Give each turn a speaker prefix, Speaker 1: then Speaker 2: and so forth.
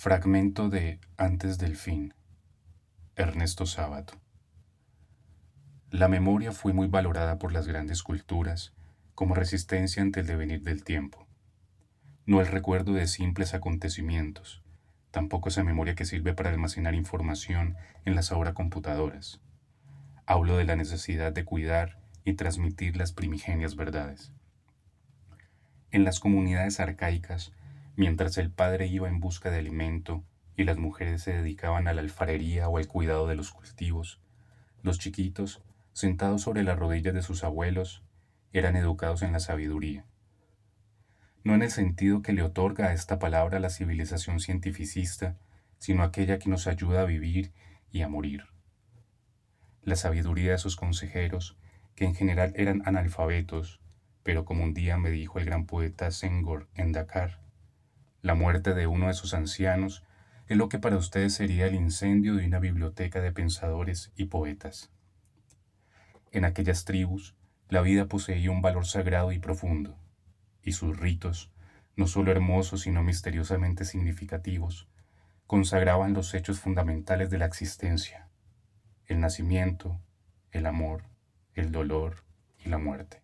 Speaker 1: Fragmento de Antes del fin. Ernesto Sábato. La memoria fue muy valorada por las grandes culturas como resistencia ante el devenir del tiempo. No el recuerdo de simples acontecimientos, tampoco esa memoria que sirve para almacenar información en las ahora computadoras. Hablo de la necesidad de cuidar y transmitir las primigenias verdades. En las comunidades arcaicas, Mientras el padre iba en busca de alimento y las mujeres se dedicaban a la alfarería o al cuidado de los cultivos, los chiquitos, sentados sobre las rodillas de sus abuelos, eran educados en la sabiduría. No en el sentido que le otorga a esta palabra la civilización cientificista, sino aquella que nos ayuda a vivir y a morir. La sabiduría de sus consejeros, que en general eran analfabetos, pero como un día me dijo el gran poeta Senghor en Dakar, la muerte de uno de sus ancianos es lo que para ustedes sería el incendio de una biblioteca de pensadores y poetas. En aquellas tribus, la vida poseía un valor sagrado y profundo, y sus ritos, no solo hermosos sino misteriosamente significativos, consagraban los hechos fundamentales de la existencia, el nacimiento, el amor, el dolor y la muerte.